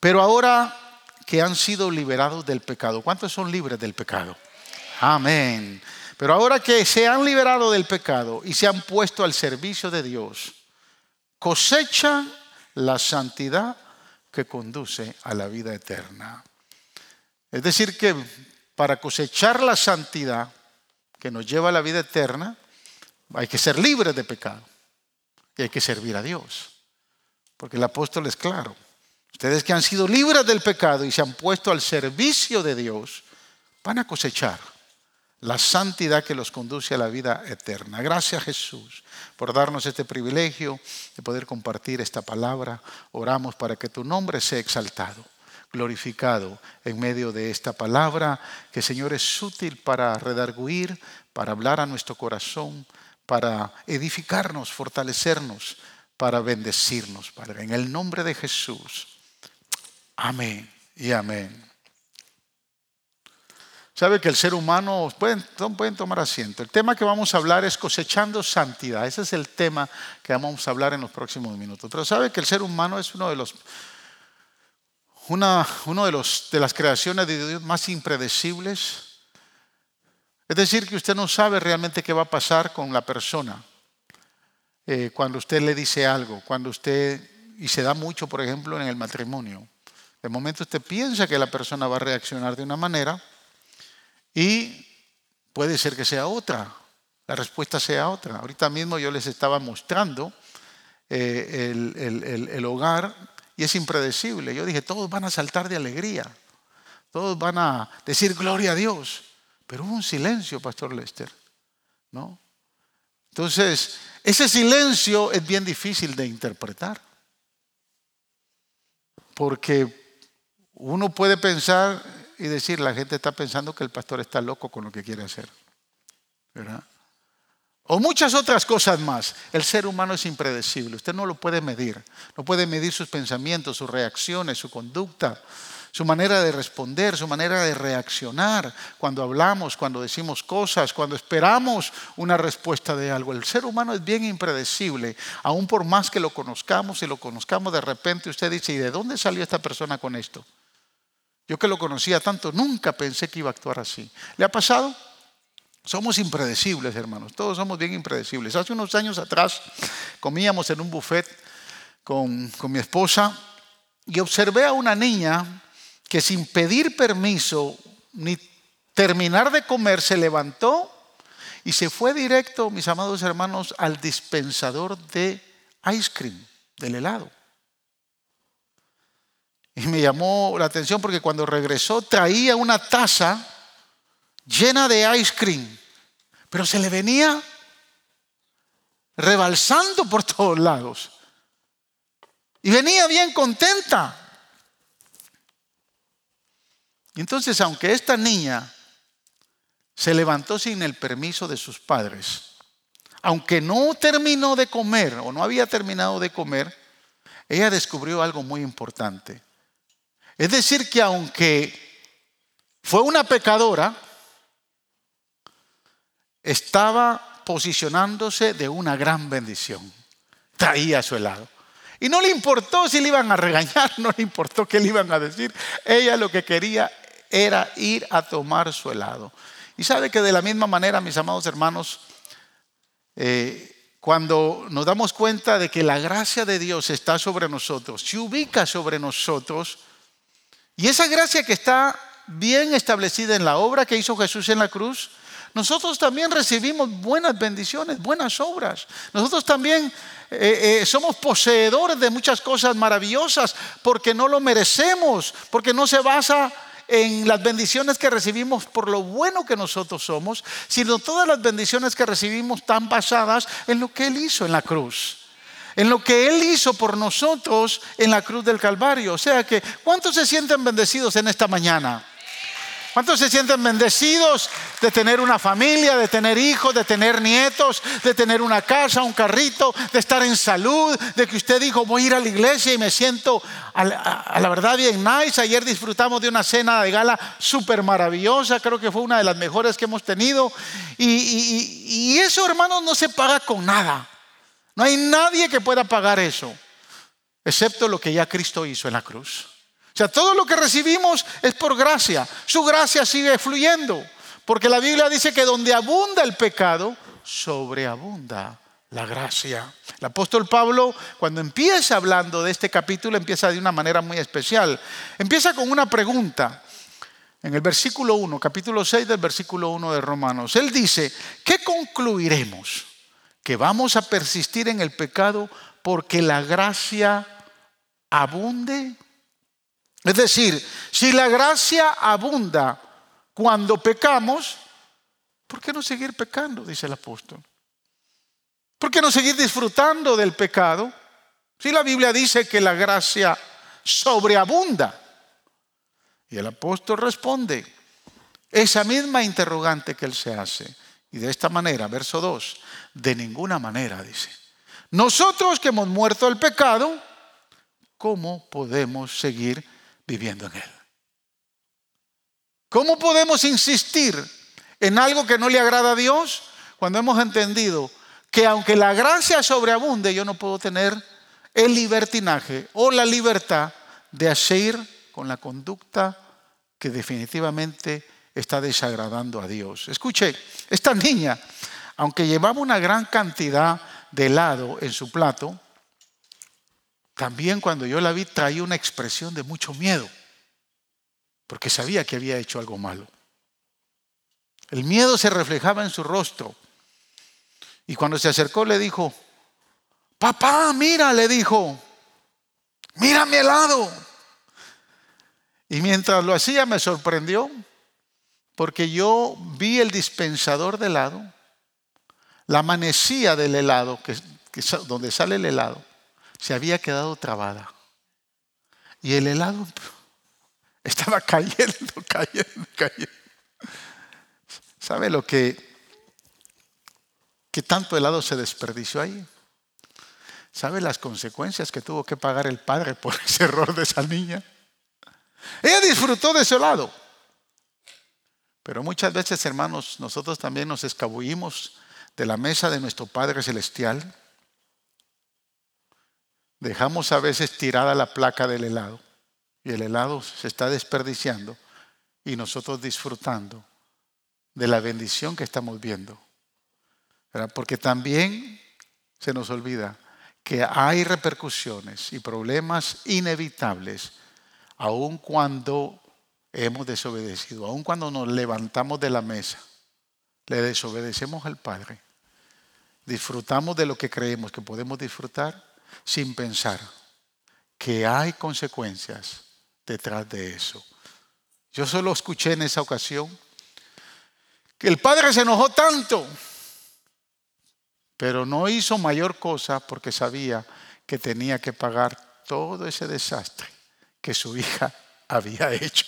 Pero ahora que han sido liberados del pecado, ¿cuántos son libres del pecado? Amén. Pero ahora que se han liberado del pecado y se han puesto al servicio de Dios, cosechan la santidad que conduce a la vida eterna. Es decir, que para cosechar la santidad que nos lleva a la vida eterna, hay que ser libres de pecado y hay que servir a Dios. Porque el apóstol es claro. Ustedes que han sido libres del pecado y se han puesto al servicio de Dios, van a cosechar la santidad que los conduce a la vida eterna. Gracias Jesús por darnos este privilegio de poder compartir esta palabra. Oramos para que tu nombre sea exaltado, glorificado en medio de esta palabra, que Señor es útil para redarguir, para hablar a nuestro corazón, para edificarnos, fortalecernos, para bendecirnos, Padre. En el nombre de Jesús. Amén y amén. Sabe que el ser humano, pueden, pueden tomar asiento. El tema que vamos a hablar es cosechando santidad. Ese es el tema que vamos a hablar en los próximos minutos. Pero sabe que el ser humano es uno de los, una, uno de, los, de las creaciones de Dios más impredecibles. Es decir, que usted no sabe realmente qué va a pasar con la persona eh, cuando usted le dice algo, cuando usted, y se da mucho, por ejemplo, en el matrimonio. De momento usted piensa que la persona va a reaccionar de una manera y puede ser que sea otra, la respuesta sea otra. Ahorita mismo yo les estaba mostrando eh, el, hogar y es impredecible. Yo dije, todos van a saltar de alegría, todos van a decir gloria a Dios, pero hubo un silencio, Pastor Lester, ¿no? Entonces, ese silencio es bien difícil de interpretar, porque uno puede pensar y decir, la gente está pensando que el pastor está loco con lo que quiere hacer. ¿verdad? O muchas otras cosas más. El ser humano es impredecible, usted no lo puede medir. No puede medir sus pensamientos, sus reacciones, su conducta, su manera de responder, su manera de reaccionar cuando hablamos, cuando decimos cosas, cuando esperamos una respuesta de algo. El ser humano es bien impredecible, aún por más que lo conozcamos y lo conozcamos de repente, usted dice, ¿y de dónde salió esta persona con esto? Yo que lo conocía tanto, nunca pensé que iba a actuar así. ¿Le ha pasado? Somos impredecibles, hermanos. Todos somos bien impredecibles. Hace unos años atrás comíamos en un buffet con, con mi esposa y observé a una niña que sin pedir permiso ni terminar de comer se levantó y se fue directo, mis amados hermanos, al dispensador de ice cream, del helado. Y me llamó la atención porque cuando regresó traía una taza llena de ice cream, pero se le venía rebalsando por todos lados. Y venía bien contenta. Y entonces, aunque esta niña se levantó sin el permiso de sus padres, aunque no terminó de comer o no había terminado de comer, ella descubrió algo muy importante. Es decir, que aunque fue una pecadora, estaba posicionándose de una gran bendición. Traía su helado. Y no le importó si le iban a regañar, no le importó qué le iban a decir. Ella lo que quería era ir a tomar su helado. Y sabe que de la misma manera, mis amados hermanos, eh, cuando nos damos cuenta de que la gracia de Dios está sobre nosotros, se ubica sobre nosotros, y esa gracia que está bien establecida en la obra que hizo Jesús en la cruz, nosotros también recibimos buenas bendiciones, buenas obras. Nosotros también eh, eh, somos poseedores de muchas cosas maravillosas porque no lo merecemos, porque no se basa en las bendiciones que recibimos por lo bueno que nosotros somos, sino todas las bendiciones que recibimos están basadas en lo que Él hizo en la cruz en lo que Él hizo por nosotros en la cruz del Calvario. O sea que, ¿cuántos se sienten bendecidos en esta mañana? ¿Cuántos se sienten bendecidos de tener una familia, de tener hijos, de tener nietos, de tener una casa, un carrito, de estar en salud, de que usted dijo voy a ir a la iglesia y me siento a la, verdad bien nice? Ayer disfrutamos de una cena de gala súper maravillosa, creo que fue una de las mejores que hemos tenido. Y, y eso, hermanos, no se paga con nada. No hay nadie que pueda pagar eso, excepto lo que ya Cristo hizo en la cruz. O sea, todo lo que recibimos es por gracia. Su gracia sigue fluyendo. Porque la Biblia dice que donde abunda el pecado, sobreabunda la gracia. El apóstol Pablo, cuando empieza hablando de este capítulo, empieza de una manera muy especial. Empieza con una pregunta. En el versículo 1, capítulo 6 del versículo 1 de Romanos, él dice, ¿qué concluiremos? ¿Que vamos a persistir en el pecado porque la gracia abunde? Es decir, si la gracia abunda cuando pecamos, ¿por qué no seguir pecando? Dice el apóstol. ¿Por qué no seguir disfrutando del pecado? Si la Biblia dice que la gracia sobreabunda. Y el apóstol responde esa misma interrogante que él se hace. Y de esta manera, verso 2, de ninguna manera, dice. Nosotros que hemos muerto al pecado, ¿cómo podemos seguir viviendo en él? ¿Cómo podemos insistir en algo que no le agrada a Dios cuando hemos entendido que aunque la gracia sobreabunde, yo no puedo tener el libertinaje o la libertad de hacer con la conducta que definitivamente está desagradando a Dios. Escuche, esta niña, aunque llevaba una gran cantidad de helado en su plato, también cuando yo la vi traía una expresión de mucho miedo, porque sabía que había hecho algo malo. El miedo se reflejaba en su rostro. Y cuando se acercó le dijo, papá, mira, le dijo, mira mi helado. Y mientras lo hacía me sorprendió porque yo vi el dispensador de helado, la manecilla del helado, donde sale el helado, se había quedado trabada. Y el helado estaba cayendo, cayendo, cayendo. ¿Sabe lo que que tanto helado se desperdició ahí. ¿Sabe las consecuencias que tuvo que pagar el padre por ese error de esa niña? Ella disfrutó de ese helado. Pero muchas veces, hermanos, nosotros también nos escabullimos de la mesa de nuestro Padre Celestial. Dejamos a veces tirada la placa del helado y el helado se está desperdiciando y nosotros disfrutando de la bendición que estamos viendo. Porque también se nos olvida que hay repercusiones y problemas inevitables aun cuando hemos desobedecido, aun cuando nos levantamos de la mesa, le desobedecemos al Padre. Disfrutamos de lo que creemos que podemos disfrutar sin pensar que hay consecuencias detrás de eso. Yo solo escuché en esa ocasión que el Padre se enojó tanto pero no hizo mayor cosa porque sabía que tenía que pagar todo ese desastre que su hija había hecho.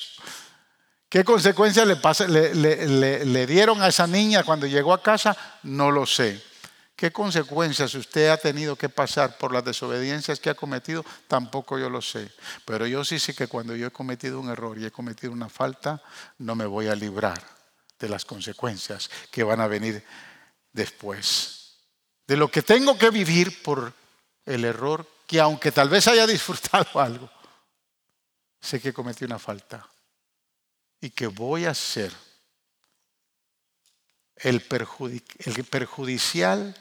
¿Qué consecuencias le, dieron a esa niña cuando llegó a casa? No lo sé. ¿Qué consecuencias usted ha tenido que pasar por las desobediencias que ha cometido? Tampoco yo lo sé. Pero yo sí sé que cuando yo he cometido un error y he cometido una falta, no me voy a librar de las consecuencias que van a venir después de lo que tengo que vivir por el error que aunque tal vez haya disfrutado algo, sé que cometí una falta y que voy a ser el, perjudicial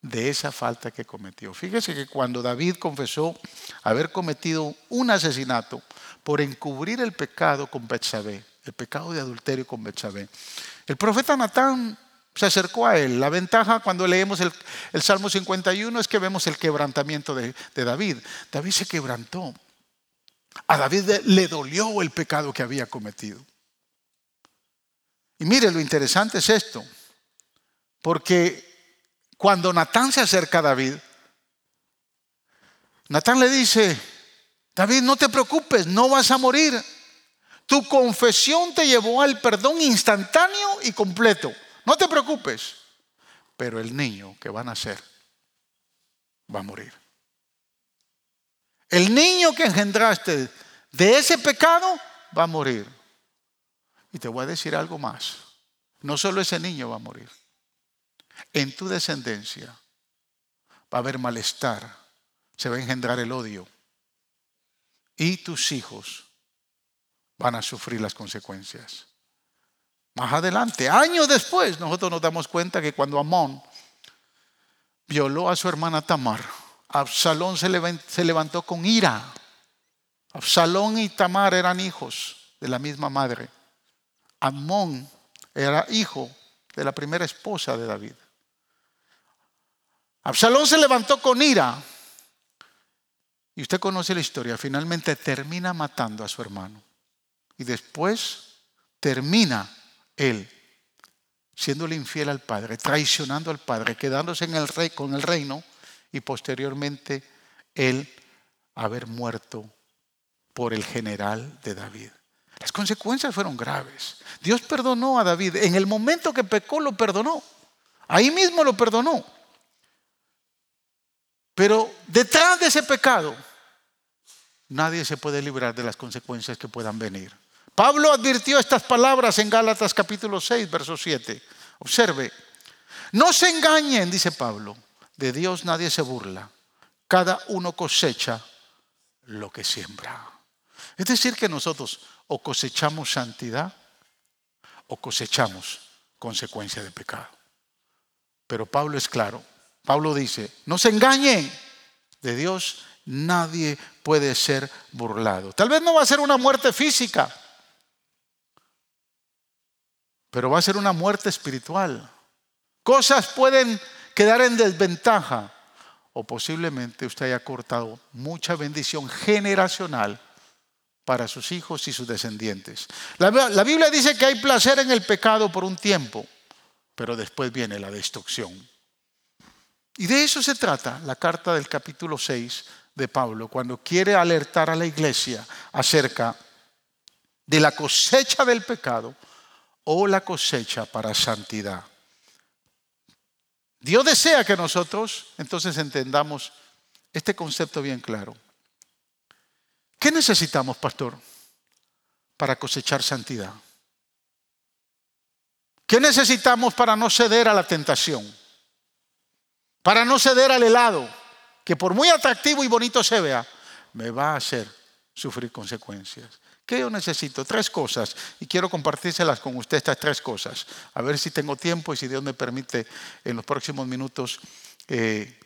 de esa falta que cometió. Fíjese que cuando David confesó haber cometido un asesinato por encubrir el pecado con Betsabé, el pecado de adulterio con Betsabé, el profeta Natán se acercó a él. La ventaja cuando leemos el, Salmo 51 es que vemos el quebrantamiento de, de David. David se quebrantó. A David le dolió el pecado que había cometido. Y mire, lo interesante es esto, porque cuando Natán se acerca a David, Natán le dice, David, no te preocupes, no vas a morir. Tu confesión te llevó al perdón instantáneo y completo. No te preocupes, pero el niño que va a nacer va a morir. El niño que engendraste de ese pecado va a morir. Y te voy a decir algo más. No solo ese niño va a morir. En tu descendencia va a haber malestar. Se va a engendrar el odio. Y tus hijos van a sufrir las consecuencias. Más adelante, años después, nosotros nos damos cuenta que cuando Amón violó a su hermana Tamar, Absalón se levantó con ira. Absalón y Tamar eran hijos de la misma madre. Amón era hijo de la primera esposa de David. Absalón se levantó con ira. Y usted conoce la historia. Finalmente termina matando a su hermano. Y después termina él siéndole infiel al padre, traicionando al padre, quedándose en con el reino y posteriormente él haber muerto por el general de David. Las consecuencias fueron graves. Dios perdonó a David. En el momento que pecó lo perdonó. Ahí mismo lo perdonó. Pero detrás de ese pecado, nadie se puede librar de las consecuencias que puedan venir. Pablo advirtió estas palabras en Gálatas capítulo 6, verso 7. Observe, no se engañen, dice Pablo, de Dios nadie se burla. Cada uno cosecha lo que siembra. Es decir, que nosotros o cosechamos santidad o cosechamos consecuencia de pecado. Pero Pablo es claro. Pablo dice, no se engañen de Dios, nadie puede ser burlado. Tal vez no va a ser una muerte física, pero va a ser una muerte espiritual. Cosas pueden quedar en desventaja o posiblemente usted haya cortado mucha bendición generacional para sus hijos y sus descendientes. La, Biblia dice que hay placer en el pecado por un tiempo, pero después viene la destrucción. Y de eso se trata la carta del capítulo 6 de Pablo, cuando quiere alertar a la iglesia acerca de la cosecha del pecado o la cosecha para santidad. Dios desea que nosotros entonces entendamos este concepto bien claro. ¿Qué necesitamos, pastor, para cosechar santidad? ¿Qué necesitamos para no ceder a la tentación? Para no ceder al helado, que por muy atractivo y bonito se vea, me va a hacer sufrir consecuencias. ¿Qué yo necesito? Tres cosas. Y quiero compartírselas con usted, estas tres cosas. A ver si tengo tiempo y si Dios me permite en los próximos minutos eh,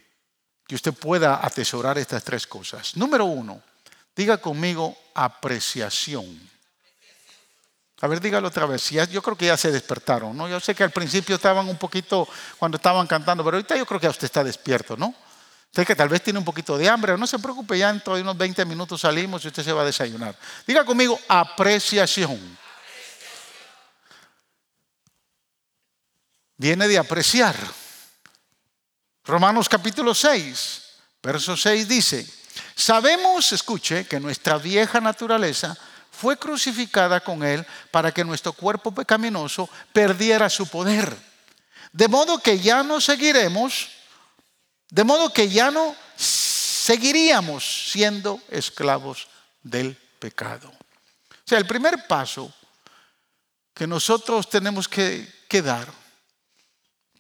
que usted pueda atesorar estas tres cosas. Número uno, diga conmigo apreciación. A ver, dígalo otra vez. Yo creo que ya se despertaron, ¿no? Yo sé que al principio estaban un poquito cuando estaban cantando, pero ahorita yo creo que usted está despierto, ¿no? Usted que tal vez tiene un poquito de hambre, no se preocupe, ya dentro de unos 20 minutos salimos y usted se va a desayunar. Diga conmigo, apreciación. Viene de apreciar. Romanos capítulo 6, verso 6 dice, sabemos, escuche, que nuestra vieja naturaleza fue crucificada con Él para que nuestro cuerpo pecaminoso perdiera su poder. De modo que ya no seguiremos de modo que ya no seguiríamos siendo esclavos del pecado. O sea, el primer paso que nosotros tenemos que, dar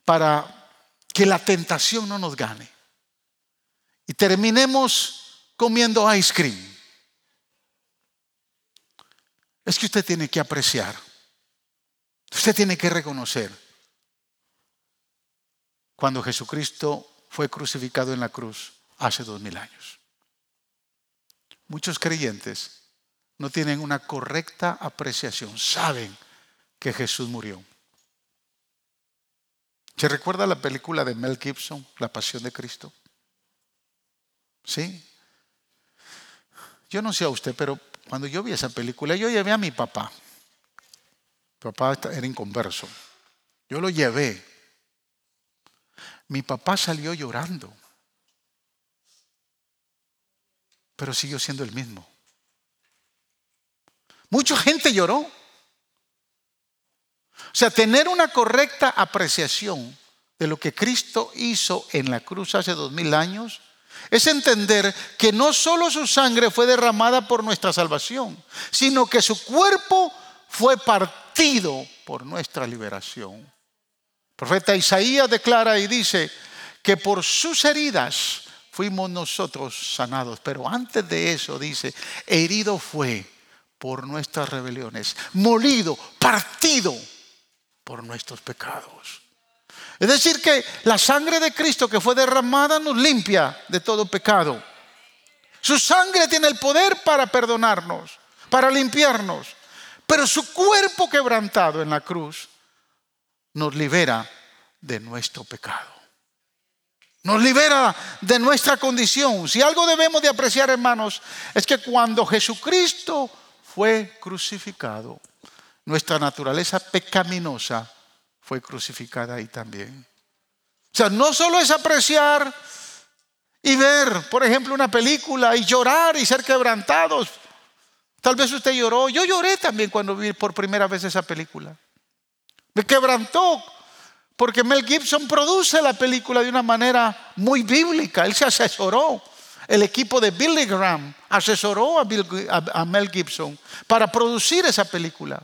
para que la tentación no nos gane y terminemos comiendo ice cream es que usted tiene que apreciar, usted tiene que reconocer cuando Jesucristo fue crucificado en la cruz hace dos mil años. Muchos creyentes no tienen una correcta apreciación, saben que Jesús murió. ¿Se recuerda la película de Mel Gibson, La Pasión de Cristo? ¿Sí? Yo no sé a usted, pero cuando yo vi esa película, yo llevé a mi papá. Mi papá era inconverso. Yo lo llevé mi papá salió llorando, pero siguió siendo el mismo. Mucha gente lloró. O sea, tener una correcta apreciación de lo que Cristo hizo en la cruz hace dos mil años es entender que no solo su sangre fue derramada por nuestra salvación, sino que su cuerpo fue partido por nuestra liberación profeta Isaías declara y dice que por sus heridas fuimos nosotros sanados. Pero antes de eso dice, herido fue por nuestras rebeliones, molido, partido por nuestros pecados. Es decir, que la sangre de Cristo que fue derramada nos limpia de todo pecado. Su sangre tiene el poder para perdonarnos, para limpiarnos. Pero su cuerpo quebrantado en la cruz nos libera de nuestro pecado. Nos libera de nuestra condición. Si algo debemos de apreciar, hermanos, es que cuando Jesucristo fue crucificado, nuestra naturaleza pecaminosa fue crucificada ahí también. O sea, no solo es apreciar y ver, por ejemplo, una película y llorar y ser quebrantados. Tal vez usted lloró. Yo lloré también cuando vi por primera vez esa película. Me quebrantó porque Mel Gibson produce la película de una manera muy bíblica. Él se asesoró. El equipo de Billy Graham asesoró a, Mel Gibson para producir esa película.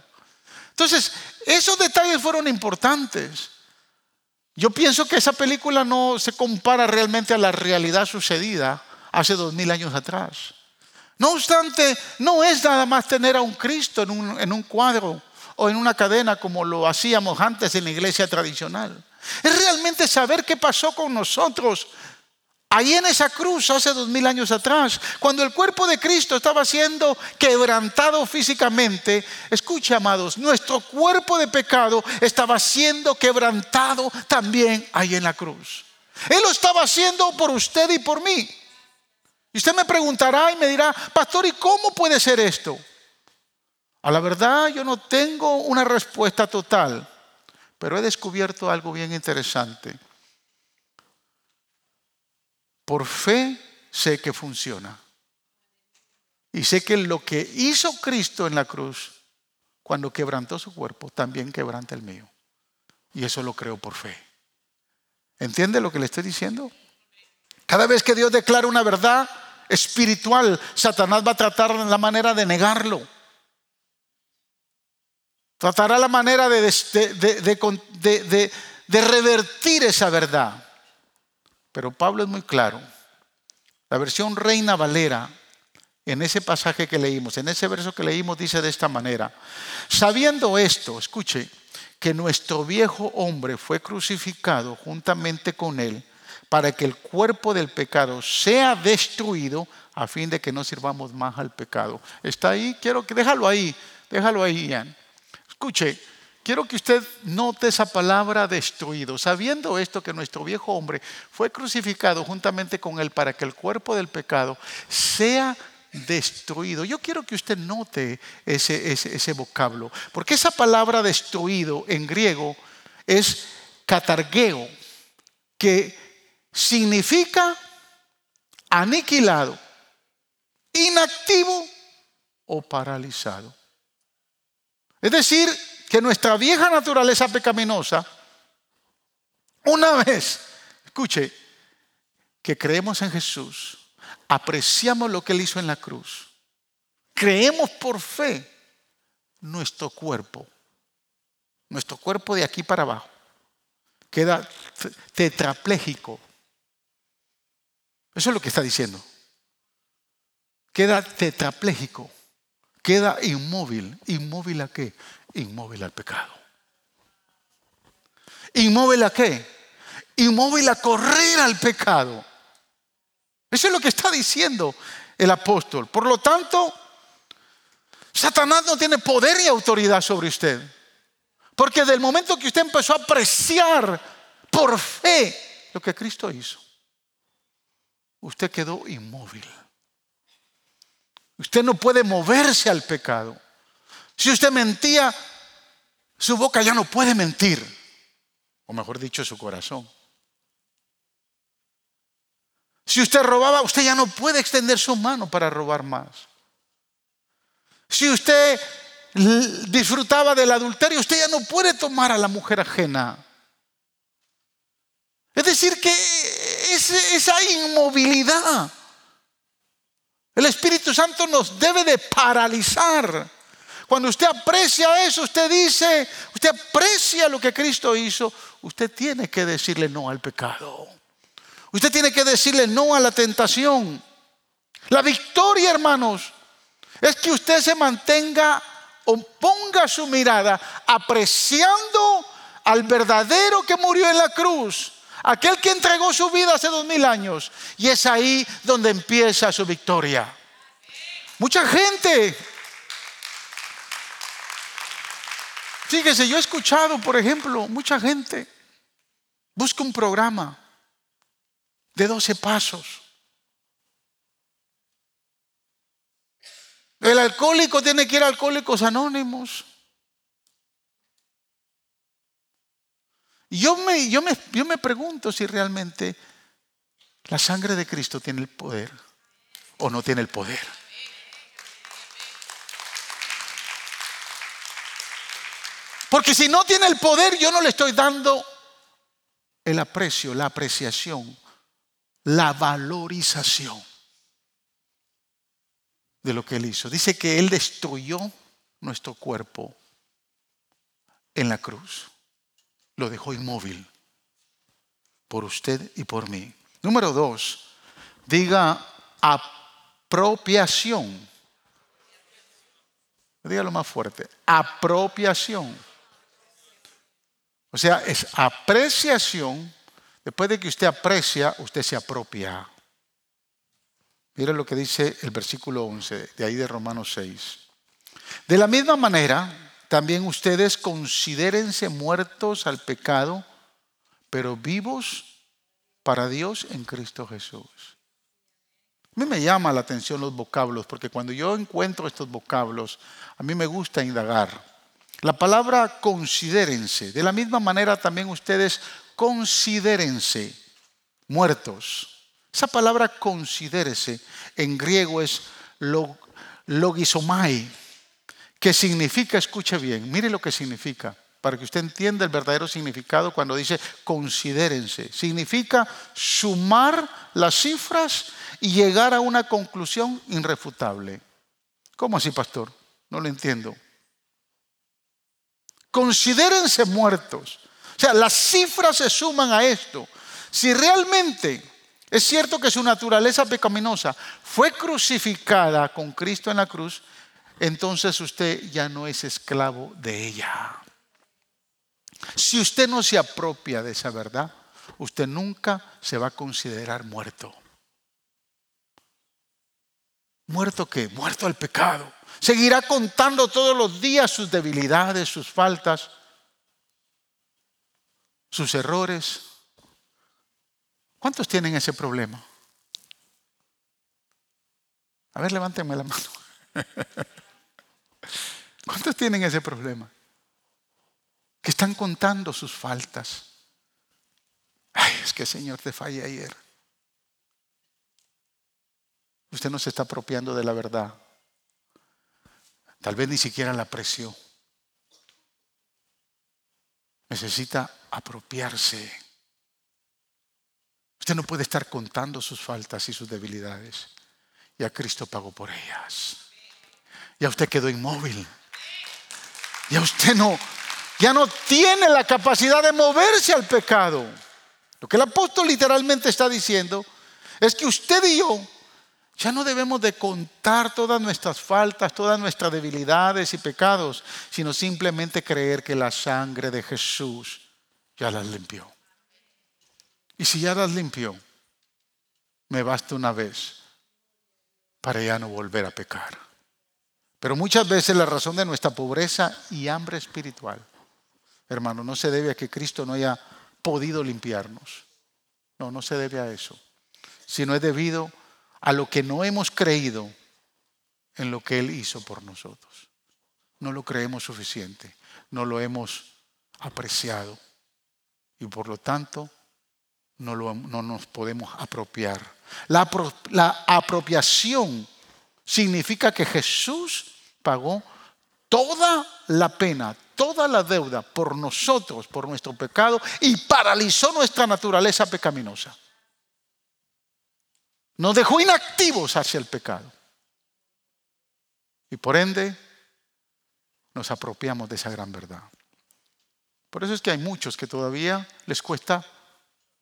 Entonces, esos detalles fueron importantes. Yo pienso que esa película no se compara realmente a la realidad sucedida hace dos mil años atrás. No obstante, no es nada más tener a un Cristo en un, en un cuadro o en una cadena como lo hacíamos antes en la iglesia tradicional. Es realmente saber qué pasó con nosotros ahí en esa cruz hace dos mil años atrás, cuando el cuerpo de Cristo estaba siendo quebrantado físicamente. Escucha, amados, nuestro cuerpo de pecado estaba siendo quebrantado también ahí en la cruz. Él lo estaba haciendo por usted y por mí. Y usted me preguntará y me dirá, pastor, ¿y cómo puede ser esto? A la verdad yo no tengo una respuesta total, pero he descubierto algo bien interesante. Por fe sé que funciona. Y sé que lo que hizo Cristo en la cruz, cuando quebrantó su cuerpo, también quebranta el mío. Y eso lo creo por fe. ¿Entiende lo que le estoy diciendo? Cada vez que Dios declara una verdad espiritual, Satanás va a tratar la manera de negarlo. Tratará la manera de, de, revertir esa verdad. Pero Pablo es muy claro. La versión Reina Valera, en ese pasaje que leímos, en ese verso que leímos, dice de esta manera, sabiendo esto, escuche, que nuestro viejo hombre fue crucificado juntamente con él para que el cuerpo del pecado sea destruido a fin de que no sirvamos más al pecado. Está ahí, quiero que déjalo ahí, déjalo ahí, Ian. Escuche, quiero que usted note esa palabra destruido, sabiendo esto que nuestro viejo hombre fue crucificado juntamente con él para que el cuerpo del pecado sea destruido. Yo quiero que usted note ese, ese, vocablo, porque esa palabra destruido en griego es catargueo, que significa aniquilado, inactivo o paralizado. Es decir, que nuestra vieja naturaleza pecaminosa, una vez, escuche, que creemos en Jesús, apreciamos lo que Él hizo en la cruz, creemos por fe nuestro cuerpo, nuestro cuerpo de aquí para abajo, queda tetrapléjico. Eso es lo que está diciendo. Queda tetrapléjico queda inmóvil. ¿Inmóvil a qué? Inmóvil al pecado. ¿Inmóvil a qué? Inmóvil a correr al pecado. Eso es lo que está diciendo el apóstol. Por lo tanto, Satanás no tiene poder y autoridad sobre usted. Porque del momento que usted empezó a apreciar por fe lo que Cristo hizo, usted quedó inmóvil. Usted no puede moverse al pecado. Si usted mentía, su boca ya no puede mentir. O mejor dicho, su corazón. Si usted robaba, usted ya no puede extender su mano para robar más. Si usted disfrutaba del adulterio, usted ya no puede tomar a la mujer ajena. Es decir, que esa inmovilidad el Espíritu Santo nos debe de paralizar. Cuando usted aprecia eso, usted dice, usted aprecia lo que Cristo hizo, usted tiene que decirle no al pecado. Usted tiene que decirle no a la tentación. La victoria, hermanos, Es que usted se mantenga o ponga su mirada apreciando al verdadero que murió en la cruz, aquel que entregó su vida hace dos mil años. Y es ahí donde empieza su victoria. Mucha gente, fíjese, yo he escuchado, por ejemplo, mucha gente busca un programa de 12 pasos. El alcohólico tiene que ir a alcohólicos anónimos. Yo me, yo, me, yo me pregunto si realmente la sangre de Cristo tiene el poder o no tiene el poder. Porque si no tiene el poder, yo no le estoy dando el aprecio, la apreciación, la valorización de lo que Él hizo. Dice que Él destruyó nuestro cuerpo en la cruz. Lo dejó inmóvil por usted y por mí. Número dos, diga apropiación. Dígalo más fuerte. Apropiación. O sea, es apreciación. Después de que usted aprecia, usted se apropia. Mira lo que dice el versículo 11 de ahí de Romanos 6. De la misma manera, también ustedes considérense muertos al pecado, pero vivos para Dios en Cristo Jesús. A mí me llama la atención los vocablos, porque cuando yo encuentro estos vocablos, a mí me gusta indagar. La palabra considérense, de la misma manera también ustedes considérense muertos esa palabra considérese en griego es logisomai, que significa, escuche bien, mire lo que significa, para que usted entienda el verdadero significado cuando dice considérense. Significa sumar las cifras y llegar a una conclusión irrefutable. ¿Cómo así, pastor? No lo entiendo. Considérense muertos. O sea, las cifras se suman a esto. Si realmente es cierto que su naturaleza pecaminosa fue crucificada con Cristo en la cruz, entonces usted ya no es esclavo de ella. Si usted no se apropia de esa verdad, usted nunca se va a considerar muerto. ¿Muerto qué? Muerto al pecado. Seguirá contando todos los días sus debilidades, sus faltas, sus errores, ¿Cuántos tienen ese problema? A ver, levántenme la mano. ¿Cuántos tienen ese problema? Que están contando sus faltas. Ay, es que Señor te fallé ayer. Usted no se está apropiando de la verdad. Tal vez ni siquiera la apreció. Necesita apropiarse Usted no puede estar contando sus faltas y sus debilidades. Ya Cristo pagó por ellas. Ya usted quedó inmóvil. Ya usted no, ya no tiene la capacidad de moverse al pecado. Lo que el apóstol literalmente está diciendo es que usted y yo ya no debemos de contar todas nuestras faltas, todas nuestras debilidades y pecados, sino simplemente creer que la sangre de Jesús ya las limpió. Y si ya las limpió, me basta una vez para ya no volver a pecar. Pero muchas veces la razón de nuestra pobreza y hambre espiritual, hermano, no se debe a que Cristo no haya podido limpiarnos. No, no se debe a eso. Sino es debido a lo que no hemos creído en lo que Él hizo por nosotros. No lo creemos suficiente, no lo hemos apreciado. Y por lo tanto, no, nos podemos apropiar. La, la apropiación significa que Jesús pagó toda la pena, toda la deuda por nosotros, por nuestro pecado, y paralizó nuestra naturaleza pecaminosa. Nos dejó inactivos hacia el pecado. Y por ende, nos apropiamos de esa gran verdad. Por eso es que hay muchos que todavía les cuesta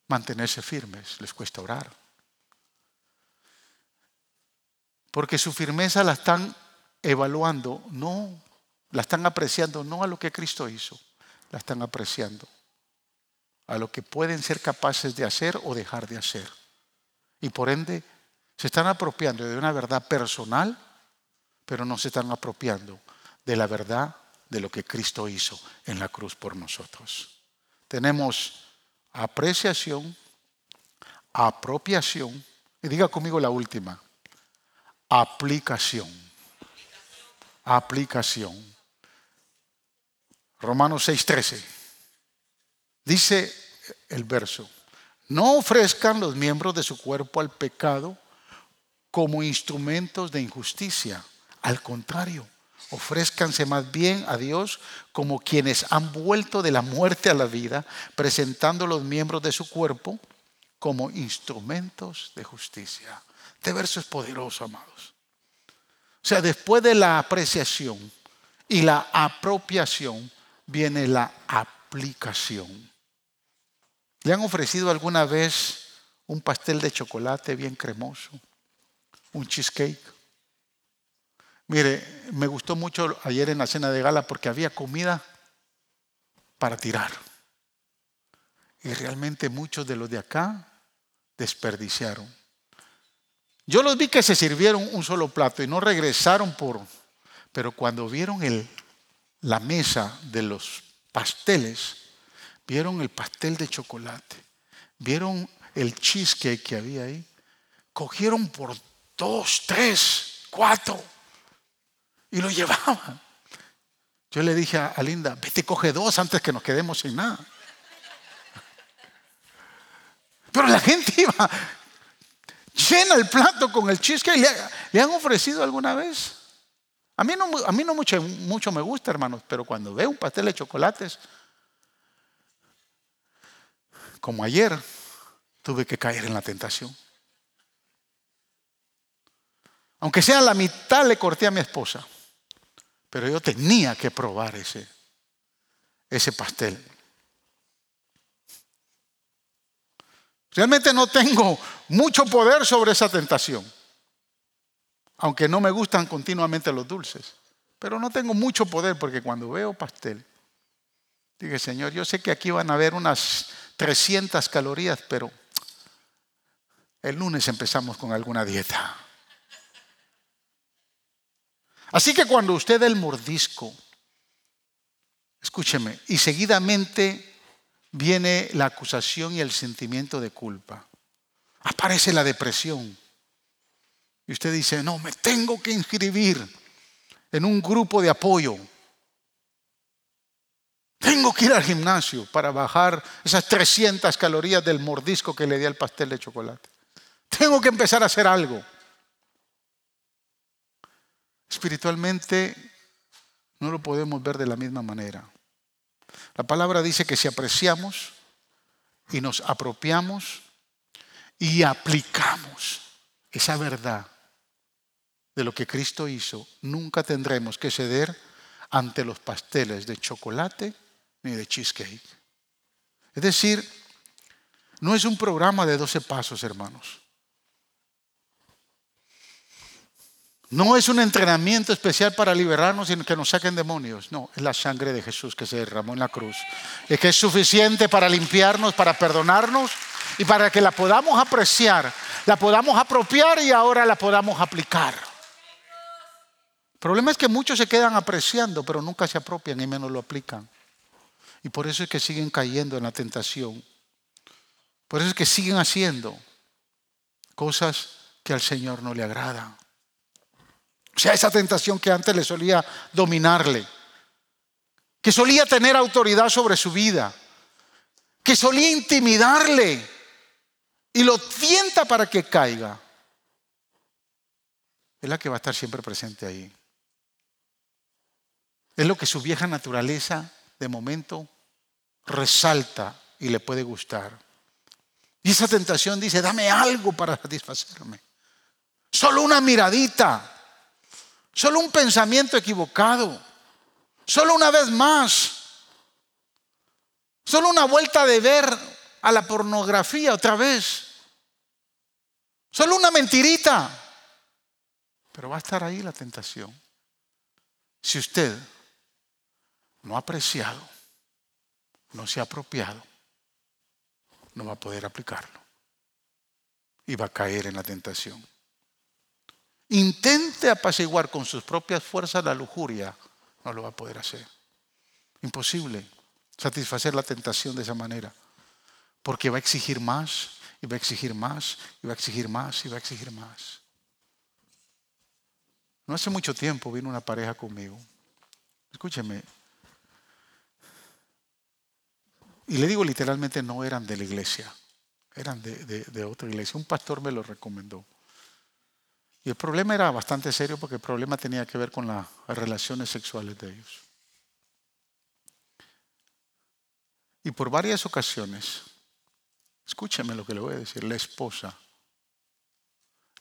mantenerse firmes, les cuesta orar. Porque su firmeza la están evaluando, no, la están apreciando no a lo que Cristo hizo, la están apreciando a lo que pueden ser capaces de hacer o dejar de hacer. Y por ende, se están apropiando de una verdad personal, pero no se están apropiando de la verdad de lo que Cristo hizo en la cruz por nosotros. Tenemos apreciación, apropiación, y diga conmigo la última, aplicación. Aplicación. Romanos 6:13. Dice el verso, no ofrezcan los miembros de su cuerpo al pecado como instrumentos de injusticia. Al contrario, ofrézcanse más bien a Dios como quienes han vuelto de la muerte a la vida, presentando los miembros de su cuerpo como instrumentos de justicia. Este verso es poderoso, amados. O sea, después de la apreciación y la apropiación viene la aplicación. ¿Le han ofrecido alguna vez un pastel de chocolate bien cremoso? ¿Un cheesecake? Mire, me gustó mucho ayer en la cena de gala porque había comida para tirar. Y realmente muchos de los de acá desperdiciaron. Yo los vi que se sirvieron un solo plato y no regresaron por... Pero cuando vieron el, la mesa de los pasteles, vieron el pastel de chocolate, vieron el cheesecake que había ahí, cogieron por dos, tres, cuatro y lo llevaban. Yo le dije a Linda, vete, coge dos antes que nos quedemos sin nada. Pero la gente iba, llena el plato con el cheesecake. ¿Le, ¿Le han ofrecido alguna vez? A mí no, a mí no mucho, mucho me gusta, hermanos, pero cuando veo un pastel de chocolates, como ayer, tuve que caer en la tentación. Aunque sea la mitad le corté a mi esposa, pero yo tenía que probar ese, ese pastel. Realmente no tengo mucho poder sobre esa tentación aunque no me gustan continuamente los dulces. Pero no tengo mucho poder porque cuando veo pastel, dije, Señor, yo sé que aquí van a haber unas 300 calorías, pero el lunes empezamos con alguna dieta. Así que cuando usted da el mordisco, escúcheme, y seguidamente viene la acusación y el sentimiento de culpa, aparece la depresión y usted dice, no, me tengo que inscribir en un grupo de apoyo. Tengo que ir al gimnasio para bajar esas 300 calorías del mordisco que le di al pastel de chocolate. Tengo que empezar a hacer algo. Espiritualmente no lo podemos ver de la misma manera. La palabra dice que si apreciamos y nos apropiamos y aplicamos esa verdad de lo que Cristo hizo, nunca tendremos que ceder ante los pasteles de chocolate ni de cheesecake. Es decir, no es un programa de 12 pasos, hermanos. No es un entrenamiento especial para liberarnos y que nos saquen demonios. No, es la sangre de Jesús que se derramó en la cruz. Es que es suficiente para limpiarnos, para perdonarnos y para que la podamos apreciar, la podamos apropiar y ahora la podamos aplicar. El problema es que muchos se quedan apreciando, pero nunca se apropian y menos lo aplican. Y por eso es que siguen cayendo en la tentación. Por eso es que siguen haciendo cosas que al Señor no le agradan. O sea, esa tentación que antes le solía dominarle, que solía tener autoridad sobre su vida, que solía intimidarle y lo tienta para que caiga, es la que va a estar siempre presente ahí. Es lo que su vieja naturaleza de momento resalta y le puede gustar. Y esa tentación dice, dame algo para satisfacerme. Solo una miradita. Solo un pensamiento equivocado. Solo una vez más. Solo una vuelta de ver a la pornografía otra vez. Solo una mentirita. Pero va a estar ahí la tentación. Si usted no ha apreciado, no se ha apropiado, no va a poder aplicarlo. Y va a caer en la tentación. Intente apaciguar con sus propias fuerzas la lujuria, no lo va a poder hacer. Imposible satisfacer la tentación de esa manera, porque va a exigir más, y va a exigir más, y va a exigir más, y va a exigir más. No hace mucho tiempo vino una pareja conmigo. Escúcheme. Y le digo literalmente, no eran de la iglesia, eran de, otra iglesia. Un pastor me lo recomendó. Y el problema era bastante serio porque el problema tenía que ver con las relaciones sexuales de ellos. Y por varias ocasiones, escúcheme lo que le voy a decir, la esposa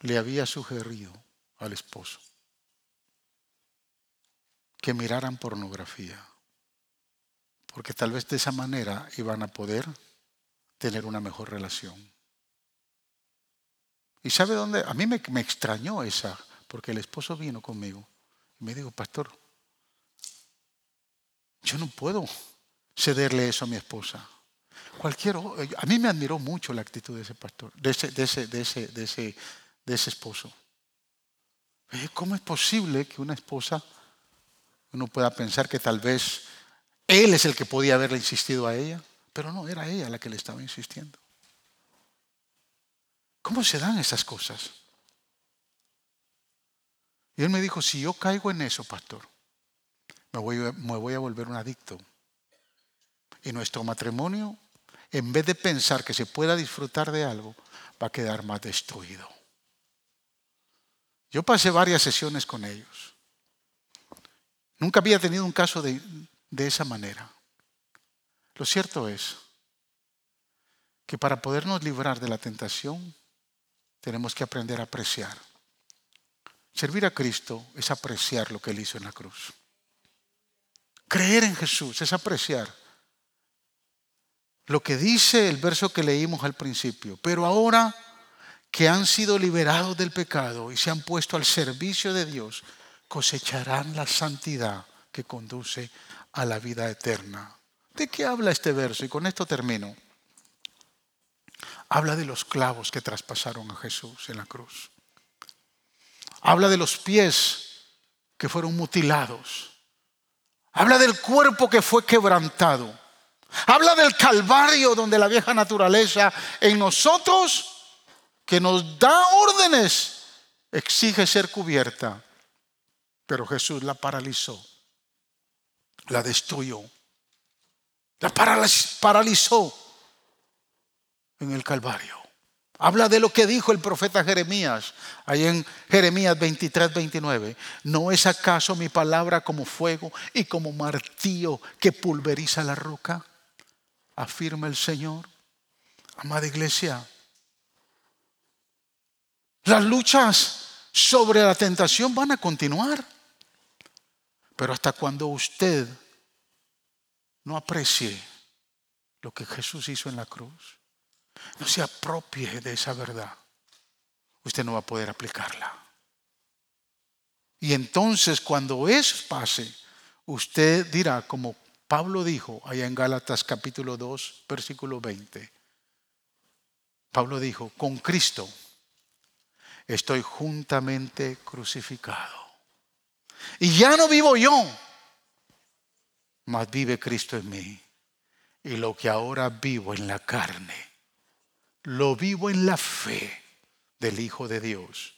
le había sugerido al esposo que miraran pornografía, porque tal vez de esa manera iban a poder tener una mejor relación. ¿Y sabe dónde? A mí me, extrañó esa, porque el esposo vino conmigo y me dijo, pastor, yo no puedo cederle eso a mi esposa. Cualquier, a mí me admiró mucho la actitud de ese pastor, de ese, de ese, de ese, de ese, esposo. ¿Cómo es posible que una esposa uno pueda pensar que tal vez él es el que podía haberle insistido a ella? Pero no, era ella la que le estaba insistiendo. ¿Cómo se dan esas cosas? Y él me dijo, si yo caigo en eso, pastor, me voy, me voy a volver un adicto. Y nuestro matrimonio, en vez de pensar que se pueda disfrutar de algo, va a quedar más destruido. Yo pasé varias sesiones con ellos. Nunca había tenido un caso de, de esa manera. Lo cierto es que para podernos librar de la tentación, tenemos que aprender a apreciar. Servir a Cristo es apreciar lo que Él hizo en la cruz. Creer en Jesús es apreciar lo que dice el verso que leímos al principio. Pero ahora que han sido liberados del pecado y se han puesto al servicio de Dios, cosecharán la santidad que conduce a la vida eterna. ¿De qué habla este verso? Y con esto termino habla de los clavos que traspasaron a Jesús en la cruz. Habla de los pies que fueron mutilados. Habla del cuerpo que fue quebrantado. Habla del calvario donde la vieja naturaleza en nosotros, que nos da órdenes, exige ser cubierta. Pero Jesús la paralizó, la destruyó, la paralizó en el Calvario. Habla de lo que dijo el profeta Jeremías, ahí en Jeremías 23, 29. ¿No es acaso mi palabra como fuego y como martillo que pulveriza la roca? Afirma el Señor. Amada iglesia, las luchas sobre la tentación van a continuar. Pero hasta cuando usted no aprecie lo que Jesús hizo en la cruz, no se apropie de esa verdad, usted no va a poder aplicarla. Y entonces cuando eso pase, usted dirá, como Pablo dijo allá en Gálatas capítulo 2, versículo 20, Pablo dijo, con Cristo estoy juntamente crucificado. Y ya no vivo yo, mas vive Cristo en mí. Y lo que ahora vivo en la carne, lo vivo en la fe del Hijo de Dios,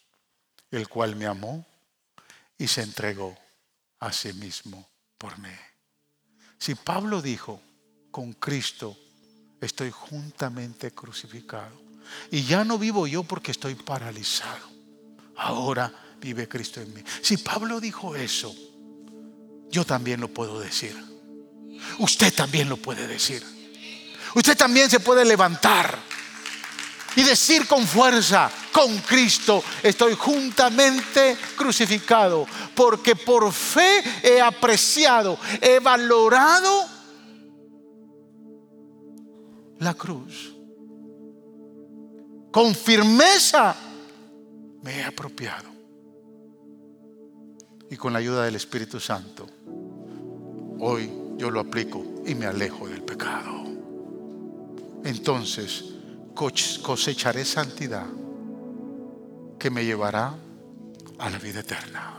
el cual me amó y se entregó a sí mismo por mí. Si Pablo dijo, con Cristo estoy juntamente crucificado, y ya no vivo yo porque estoy paralizado, ahora vive Cristo en mí. Si Pablo dijo eso, yo también lo puedo decir. Usted también lo puede decir. Usted también se puede levantar y decir con fuerza, con Cristo estoy juntamente crucificado, porque por fe he apreciado, he valorado la cruz. Con firmeza me he apropiado. Y con la ayuda del Espíritu Santo, hoy yo lo aplico y me alejo del pecado. Entonces cosecharé santidad que me llevará a la vida eterna.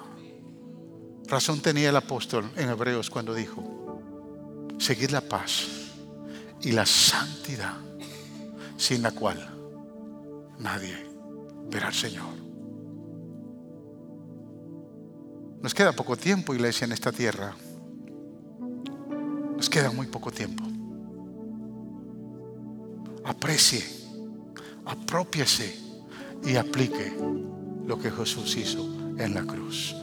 Razón tenía el apóstol en Hebreos cuando dijo, seguir la paz y la santidad, sin la cual nadie verá al Señor. Nos queda poco tiempo, iglesia, en esta tierra. Nos queda muy poco tiempo. Aprecie, apropiese y aplique lo que Jesús hizo en la cruz.